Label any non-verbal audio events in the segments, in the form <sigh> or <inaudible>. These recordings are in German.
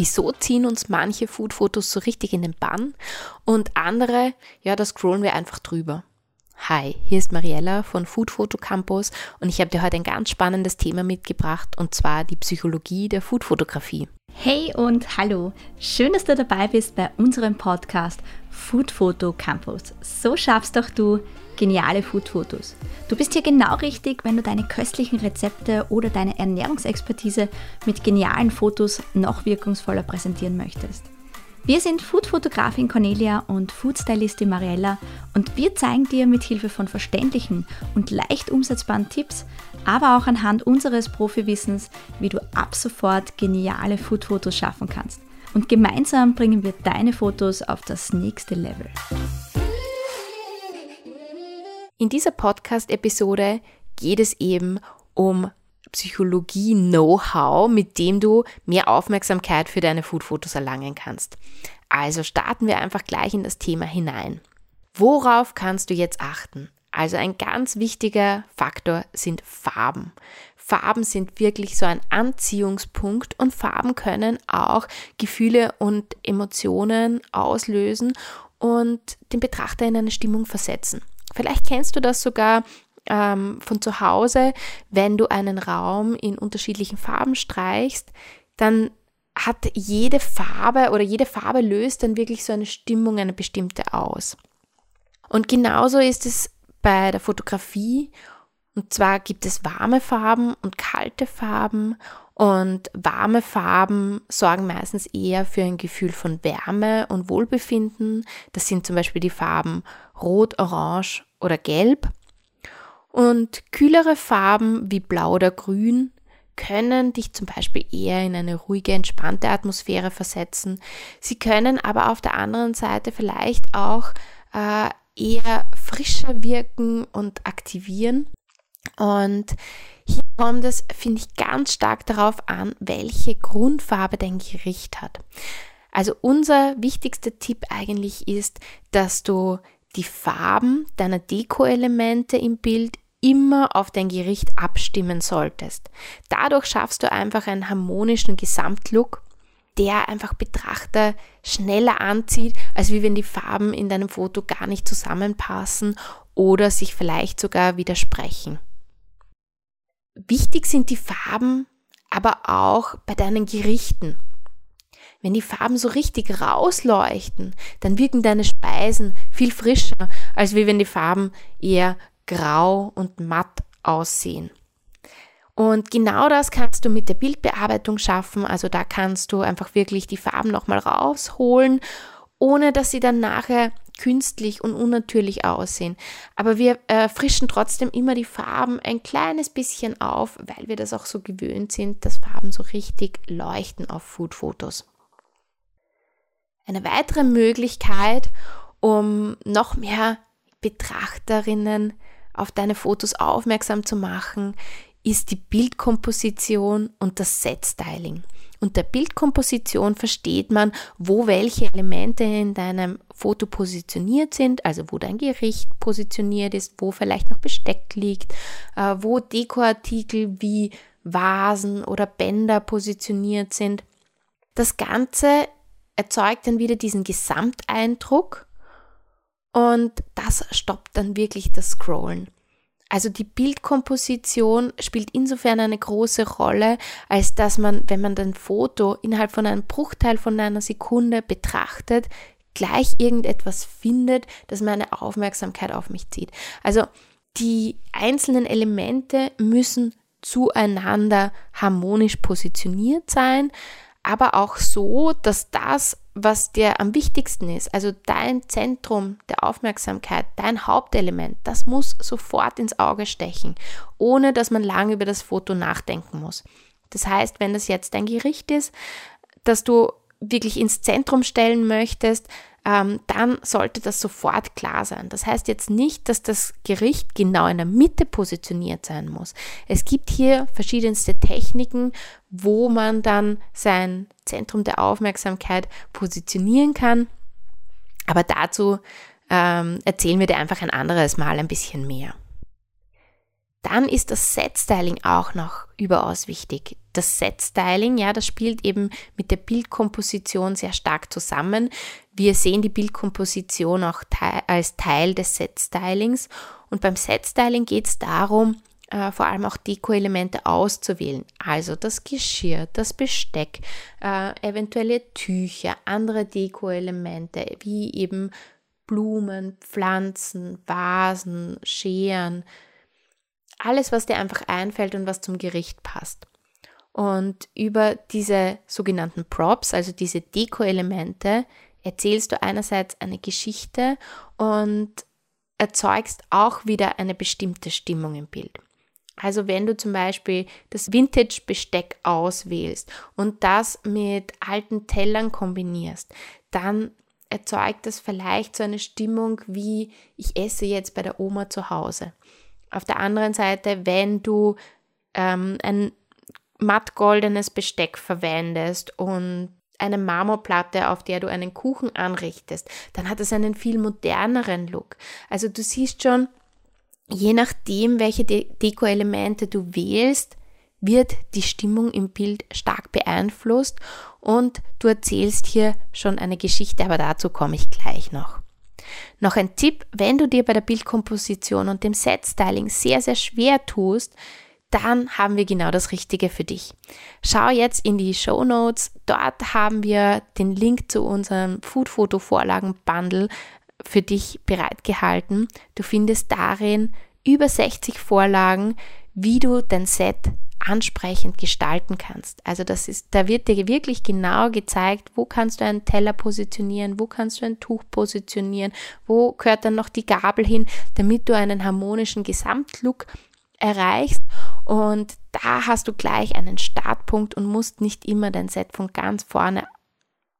Wieso ziehen uns manche Food-Fotos so richtig in den Bann und andere, ja, da scrollen wir einfach drüber. Hi, hier ist Mariella von Food Photo Campus und ich habe dir heute ein ganz spannendes Thema mitgebracht und zwar die Psychologie der Foodfotografie. Hey und hallo, schön, dass du dabei bist bei unserem Podcast Food Photo Campus. So schaffst doch du geniale Foodfotos. Du bist hier genau richtig, wenn du deine köstlichen Rezepte oder deine Ernährungsexpertise mit genialen Fotos noch wirkungsvoller präsentieren möchtest. Wir sind Foodfotografin Cornelia und Foodstylistin Mariella und wir zeigen dir mit Hilfe von verständlichen und leicht umsetzbaren Tipps, aber auch anhand unseres Profiwissens, wie du ab sofort geniale Foodfotos schaffen kannst. Und gemeinsam bringen wir deine Fotos auf das nächste Level. In dieser Podcast-Episode geht es eben um Psychologie-Know-how, mit dem du mehr Aufmerksamkeit für deine Food-Fotos erlangen kannst. Also starten wir einfach gleich in das Thema hinein. Worauf kannst du jetzt achten? Also ein ganz wichtiger Faktor sind Farben. Farben sind wirklich so ein Anziehungspunkt und Farben können auch Gefühle und Emotionen auslösen und den Betrachter in eine Stimmung versetzen. Vielleicht kennst du das sogar ähm, von zu Hause, wenn du einen Raum in unterschiedlichen Farben streichst, dann hat jede Farbe oder jede Farbe löst dann wirklich so eine Stimmung, eine bestimmte aus. Und genauso ist es bei der Fotografie. Und zwar gibt es warme Farben und kalte Farben. Und warme Farben sorgen meistens eher für ein Gefühl von Wärme und Wohlbefinden. Das sind zum Beispiel die Farben Rot, Orange oder Gelb. Und kühlere Farben wie Blau oder Grün können dich zum Beispiel eher in eine ruhige, entspannte Atmosphäre versetzen. Sie können aber auf der anderen Seite vielleicht auch äh, eher frischer wirken und aktivieren. Und hier kommt es, finde ich, ganz stark darauf an, welche Grundfarbe dein Gericht hat. Also unser wichtigster Tipp eigentlich ist, dass du die Farben deiner Deko-Elemente im Bild immer auf dein Gericht abstimmen solltest. Dadurch schaffst du einfach einen harmonischen Gesamtlook, der einfach Betrachter schneller anzieht, als wie wenn die Farben in deinem Foto gar nicht zusammenpassen oder sich vielleicht sogar widersprechen. Wichtig sind die Farben aber auch bei deinen Gerichten. Wenn die Farben so richtig rausleuchten, dann wirken deine Speisen viel frischer, als wie wenn die Farben eher grau und matt aussehen. Und genau das kannst du mit der Bildbearbeitung schaffen. Also da kannst du einfach wirklich die Farben nochmal rausholen, ohne dass sie dann nachher künstlich und unnatürlich aussehen. Aber wir äh, frischen trotzdem immer die Farben ein kleines bisschen auf, weil wir das auch so gewöhnt sind, dass Farben so richtig leuchten auf Food-Fotos. Eine weitere Möglichkeit, um noch mehr Betrachterinnen auf deine Fotos aufmerksam zu machen, ist die Bildkomposition und das Set-Styling. Unter Bildkomposition versteht man, wo welche Elemente in deinem Foto positioniert sind, also wo dein Gericht positioniert ist, wo vielleicht noch Besteck liegt, äh, wo Dekoartikel wie Vasen oder Bänder positioniert sind. Das Ganze erzeugt dann wieder diesen Gesamteindruck und das stoppt dann wirklich das Scrollen. Also die Bildkomposition spielt insofern eine große Rolle, als dass man, wenn man ein Foto innerhalb von einem Bruchteil von einer Sekunde betrachtet, gleich irgendetwas findet, das meine Aufmerksamkeit auf mich zieht. Also die einzelnen Elemente müssen zueinander harmonisch positioniert sein, aber auch so, dass das, was dir am wichtigsten ist, also dein Zentrum der Aufmerksamkeit, dein Hauptelement, das muss sofort ins Auge stechen, ohne dass man lange über das Foto nachdenken muss. Das heißt, wenn das jetzt dein Gericht ist, das du wirklich ins Zentrum stellen möchtest, ähm, dann sollte das sofort klar sein. Das heißt jetzt nicht, dass das Gericht genau in der Mitte positioniert sein muss. Es gibt hier verschiedenste Techniken, wo man dann sein Zentrum der Aufmerksamkeit positionieren kann. Aber dazu ähm, erzählen wir dir einfach ein anderes Mal ein bisschen mehr. Dann ist das Set-Styling auch noch überaus wichtig. Das Set-Styling, ja, das spielt eben mit der Bildkomposition sehr stark zusammen. Wir sehen die Bildkomposition auch te als Teil des Set-Stylings. Und beim Set-Styling geht es darum, äh, vor allem auch Deko-Elemente auszuwählen. Also das Geschirr, das Besteck, äh, eventuelle Tücher, andere Deko-Elemente wie eben Blumen, Pflanzen, Vasen, Scheren, alles, was dir einfach einfällt und was zum Gericht passt. Und über diese sogenannten Props, also diese Deko-Elemente, erzählst du einerseits eine Geschichte und erzeugst auch wieder eine bestimmte Stimmung im Bild. Also wenn du zum Beispiel das Vintage-Besteck auswählst und das mit alten Tellern kombinierst, dann erzeugt das vielleicht so eine Stimmung wie ich esse jetzt bei der Oma zu Hause. Auf der anderen Seite, wenn du ähm, ein mattgoldenes Besteck verwendest und eine Marmorplatte, auf der du einen Kuchen anrichtest, dann hat es einen viel moderneren Look. Also du siehst schon, je nachdem, welche De Deko-Elemente du wählst, wird die Stimmung im Bild stark beeinflusst und du erzählst hier schon eine Geschichte, aber dazu komme ich gleich noch. Noch ein Tipp, wenn du dir bei der Bildkomposition und dem Set-Styling sehr, sehr schwer tust, dann haben wir genau das Richtige für dich. Schau jetzt in die Show Notes. Dort haben wir den Link zu unserem Food-Foto-Vorlagen-Bundle für dich bereitgehalten. Du findest darin über 60 Vorlagen, wie du dein Set ansprechend gestalten kannst. Also das ist, da wird dir wirklich genau gezeigt, wo kannst du einen Teller positionieren, wo kannst du ein Tuch positionieren, wo gehört dann noch die Gabel hin, damit du einen harmonischen Gesamtlook erreichst. Und da hast du gleich einen Startpunkt und musst nicht immer dein Set von ganz vorne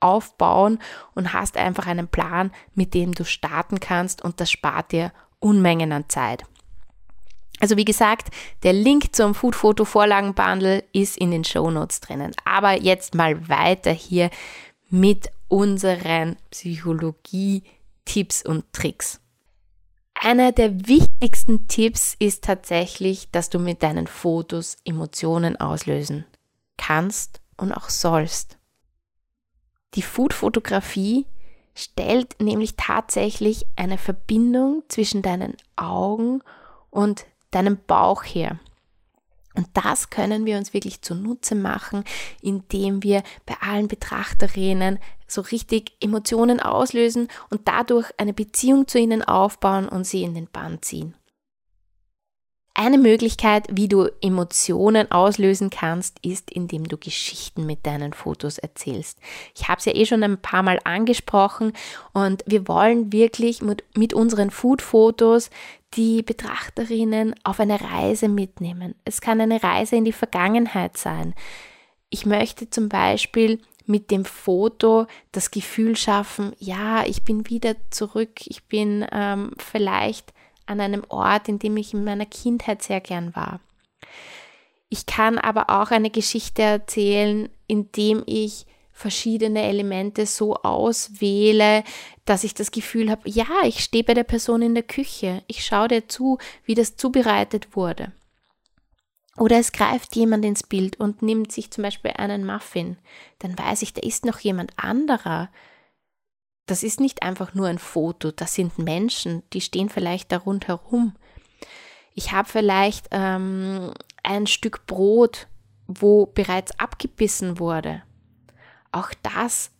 aufbauen und hast einfach einen Plan, mit dem du starten kannst und das spart dir Unmengen an Zeit. Also wie gesagt, der Link zum Food Photo Vorlagen Bundle ist in den Show Notes drinnen. Aber jetzt mal weiter hier mit unseren Psychologie Tipps und Tricks. Einer der wichtigsten Tipps ist tatsächlich, dass du mit deinen Fotos Emotionen auslösen kannst und auch sollst. Die Food-Fotografie stellt nämlich tatsächlich eine Verbindung zwischen deinen Augen und deinem Bauch her. Und das können wir uns wirklich zunutze machen, indem wir bei allen Betrachterinnen so richtig Emotionen auslösen und dadurch eine Beziehung zu ihnen aufbauen und sie in den Bann ziehen. Eine Möglichkeit, wie du Emotionen auslösen kannst, ist, indem du Geschichten mit deinen Fotos erzählst. Ich habe es ja eh schon ein paar Mal angesprochen und wir wollen wirklich mit, mit unseren Food-Fotos die Betrachterinnen auf eine Reise mitnehmen. Es kann eine Reise in die Vergangenheit sein. Ich möchte zum Beispiel mit dem Foto das Gefühl schaffen, ja, ich bin wieder zurück, ich bin ähm, vielleicht an einem Ort, in dem ich in meiner Kindheit sehr gern war. Ich kann aber auch eine Geschichte erzählen, indem ich verschiedene Elemente so auswähle, dass ich das Gefühl habe, ja, ich stehe bei der Person in der Küche, ich schaue dir zu, wie das zubereitet wurde. Oder es greift jemand ins Bild und nimmt sich zum Beispiel einen Muffin, dann weiß ich, da ist noch jemand anderer, das ist nicht einfach nur ein Foto, das sind Menschen, die stehen vielleicht da rundherum. Ich habe vielleicht ähm, ein Stück Brot, wo bereits abgebissen wurde. Auch das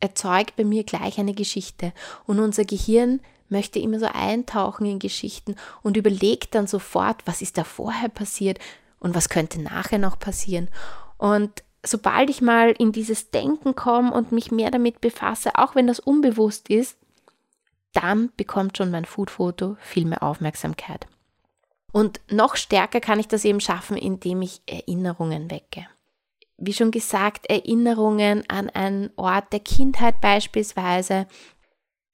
erzeugt bei mir gleich eine Geschichte. Und unser Gehirn möchte immer so eintauchen in Geschichten und überlegt dann sofort, was ist da vorher passiert und was könnte nachher noch passieren. Und sobald ich mal in dieses Denken komme und mich mehr damit befasse, auch wenn das unbewusst ist, dann bekommt schon mein Foodfoto viel mehr Aufmerksamkeit. Und noch stärker kann ich das eben schaffen, indem ich Erinnerungen wecke. Wie schon gesagt, Erinnerungen an einen Ort der Kindheit beispielsweise.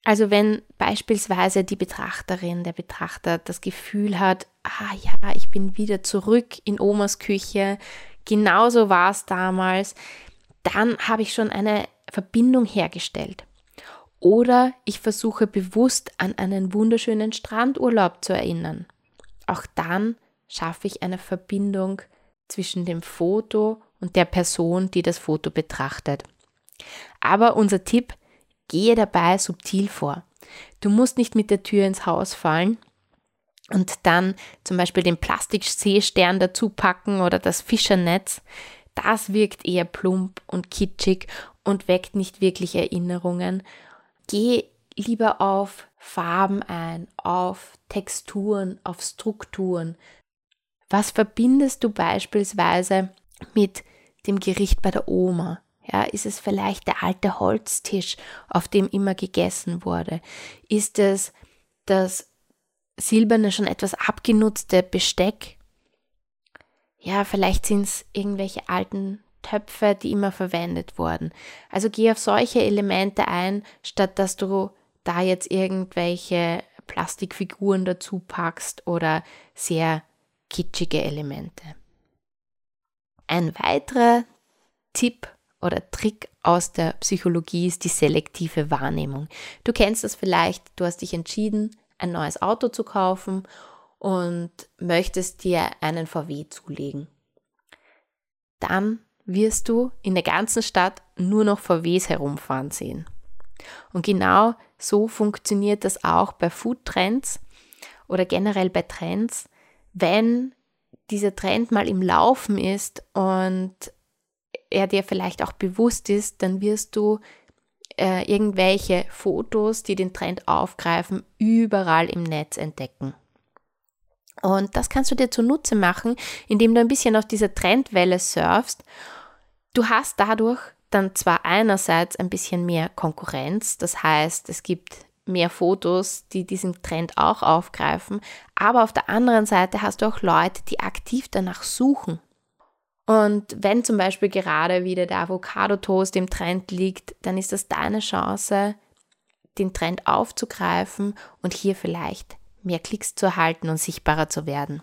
Also wenn beispielsweise die Betrachterin, der Betrachter das Gefühl hat, ah ja, ich bin wieder zurück in Omas Küche, genauso war es damals, dann habe ich schon eine Verbindung hergestellt. Oder ich versuche bewusst an einen wunderschönen Strandurlaub zu erinnern. Auch dann schaffe ich eine Verbindung zwischen dem Foto und der Person, die das Foto betrachtet. Aber unser Tipp, gehe dabei subtil vor. Du musst nicht mit der Tür ins Haus fallen und dann zum Beispiel den Plastikseestern dazu packen oder das Fischernetz. Das wirkt eher plump und kitschig und weckt nicht wirklich Erinnerungen. Geh lieber auf Farben ein, auf Texturen, auf Strukturen. Was verbindest du beispielsweise mit dem Gericht bei der Oma? Ja, ist es vielleicht der alte Holztisch, auf dem immer gegessen wurde? Ist es das silberne, schon etwas abgenutzte Besteck? Ja, vielleicht sind es irgendwelche alten Töpfe, die immer verwendet wurden. Also geh auf solche Elemente ein, statt dass du da jetzt irgendwelche Plastikfiguren dazu packst oder sehr kitschige Elemente. Ein weiterer Tipp oder Trick aus der Psychologie ist die selektive Wahrnehmung. Du kennst das vielleicht, du hast dich entschieden, ein neues Auto zu kaufen und möchtest dir einen VW zulegen. Dann wirst du in der ganzen Stadt nur noch VWs herumfahren sehen. Und genau so funktioniert das auch bei Food Trends oder generell bei Trends, wenn dieser Trend mal im Laufen ist und er dir vielleicht auch bewusst ist, dann wirst du äh, irgendwelche Fotos, die den Trend aufgreifen, überall im Netz entdecken. Und das kannst du dir zunutze machen, indem du ein bisschen auf dieser Trendwelle surfst. Du hast dadurch dann zwar einerseits ein bisschen mehr Konkurrenz, das heißt, es gibt mehr Fotos, die diesen Trend auch aufgreifen, aber auf der anderen Seite hast du auch Leute, die aktiv danach suchen. Und wenn zum Beispiel gerade wieder der Avocado-Toast im Trend liegt, dann ist das deine Chance, den Trend aufzugreifen und hier vielleicht mehr Klicks zu erhalten und sichtbarer zu werden.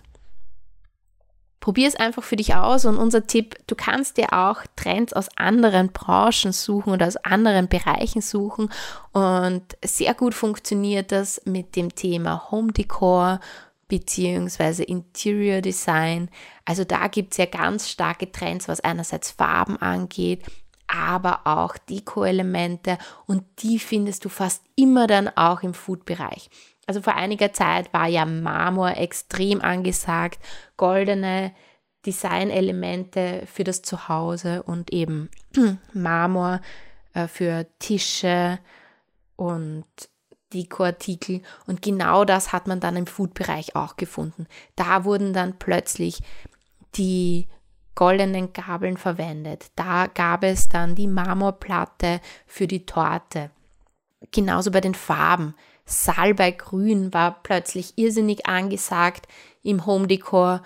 Probier es einfach für dich aus und unser Tipp, du kannst dir auch Trends aus anderen Branchen suchen oder aus anderen Bereichen suchen und sehr gut funktioniert das mit dem Thema Home Decor beziehungsweise Interior Design. Also da gibt es ja ganz starke Trends, was einerseits Farben angeht, aber auch Deko-Elemente und die findest du fast immer dann auch im Food-Bereich. Also vor einiger Zeit war ja Marmor extrem angesagt, goldene Designelemente für das Zuhause und eben <clears throat> Marmor äh, für Tische und Dekoartikel. Und genau das hat man dann im Food-Bereich auch gefunden. Da wurden dann plötzlich die goldenen Gabeln verwendet. Da gab es dann die Marmorplatte für die Torte. Genauso bei den Farben. Salbeigrün war plötzlich irrsinnig angesagt im Home Decor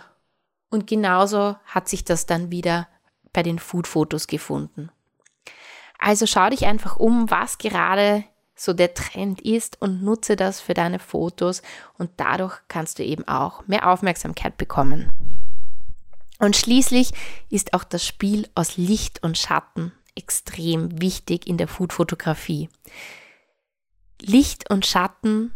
und genauso hat sich das dann wieder bei den Food-Fotos gefunden. Also schau dich einfach um, was gerade so der Trend ist und nutze das für deine Fotos und dadurch kannst du eben auch mehr Aufmerksamkeit bekommen. Und schließlich ist auch das Spiel aus Licht und Schatten extrem wichtig in der Foodfotografie. Licht und Schatten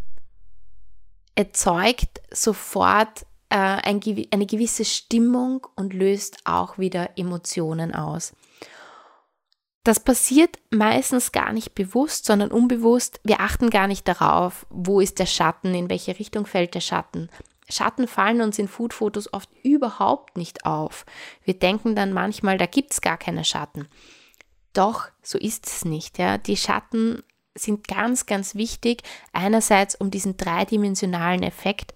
erzeugt sofort äh, ein, eine gewisse Stimmung und löst auch wieder Emotionen aus. Das passiert meistens gar nicht bewusst, sondern unbewusst. Wir achten gar nicht darauf, wo ist der Schatten, in welche Richtung fällt der Schatten. Schatten fallen uns in Foodfotos oft überhaupt nicht auf. Wir denken dann manchmal, da gibt es gar keine Schatten. Doch, so ist es nicht. Ja. Die Schatten sind ganz, ganz wichtig. Einerseits, um diesen dreidimensionalen Effekt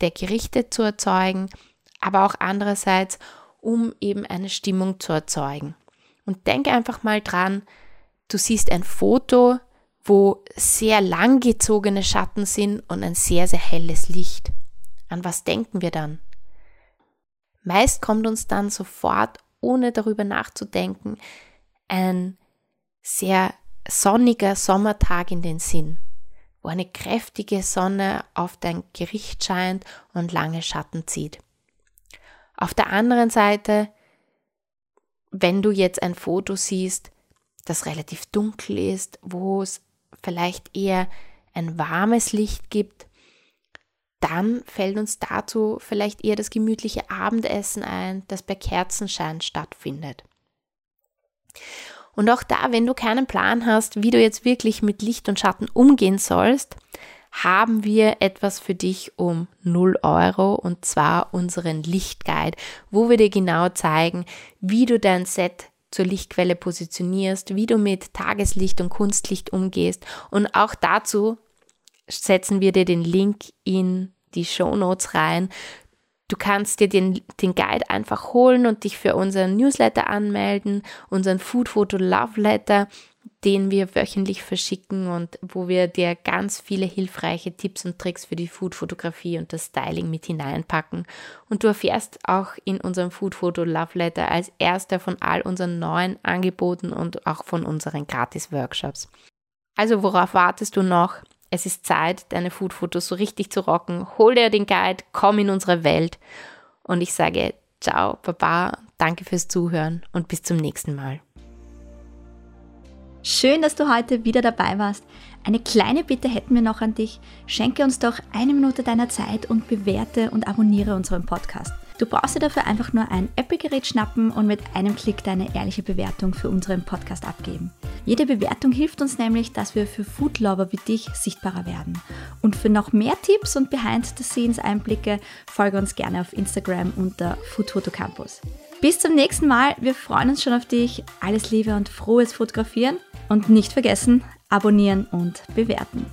der Gerichte zu erzeugen, aber auch andererseits, um eben eine Stimmung zu erzeugen. Und denk einfach mal dran, du siehst ein Foto, wo sehr langgezogene Schatten sind und ein sehr, sehr helles Licht. An was denken wir dann? Meist kommt uns dann sofort, ohne darüber nachzudenken, ein sehr sonniger Sommertag in den Sinn, wo eine kräftige Sonne auf dein Gericht scheint und lange Schatten zieht. Auf der anderen Seite wenn du jetzt ein Foto siehst, das relativ dunkel ist, wo es vielleicht eher ein warmes Licht gibt, dann fällt uns dazu vielleicht eher das gemütliche Abendessen ein, das bei Kerzenschein stattfindet. Und auch da, wenn du keinen Plan hast, wie du jetzt wirklich mit Licht und Schatten umgehen sollst, haben wir etwas für dich um 0 Euro und zwar unseren Lichtguide, wo wir dir genau zeigen, wie du dein Set zur Lichtquelle positionierst, wie du mit Tageslicht und Kunstlicht umgehst und auch dazu setzen wir dir den Link in die Show Notes rein. Du kannst dir den, den Guide einfach holen und dich für unseren Newsletter anmelden, unseren Food Photo Love Letter den wir wöchentlich verschicken und wo wir dir ganz viele hilfreiche Tipps und Tricks für die Food-Fotografie und das Styling mit hineinpacken. Und du erfährst auch in unserem Food Photo Love Letter als erster von all unseren neuen Angeboten und auch von unseren Gratis-Workshops. Also worauf wartest du noch? Es ist Zeit, deine Food-Fotos so richtig zu rocken. Hol dir den Guide, komm in unsere Welt. Und ich sage ciao, baba, danke fürs Zuhören und bis zum nächsten Mal. Schön, dass du heute wieder dabei warst. Eine kleine Bitte hätten wir noch an dich. Schenke uns doch eine Minute deiner Zeit und bewerte und abonniere unseren Podcast. Du brauchst dir dafür einfach nur ein Apple-Gerät schnappen und mit einem Klick deine ehrliche Bewertung für unseren Podcast abgeben. Jede Bewertung hilft uns nämlich, dass wir für Foodlover wie dich sichtbarer werden. Und für noch mehr Tipps und Behind-the-Scenes-Einblicke folge uns gerne auf Instagram unter Food Campus. Bis zum nächsten Mal. Wir freuen uns schon auf dich. Alles Liebe und frohes Fotografieren. Und nicht vergessen, abonnieren und bewerten.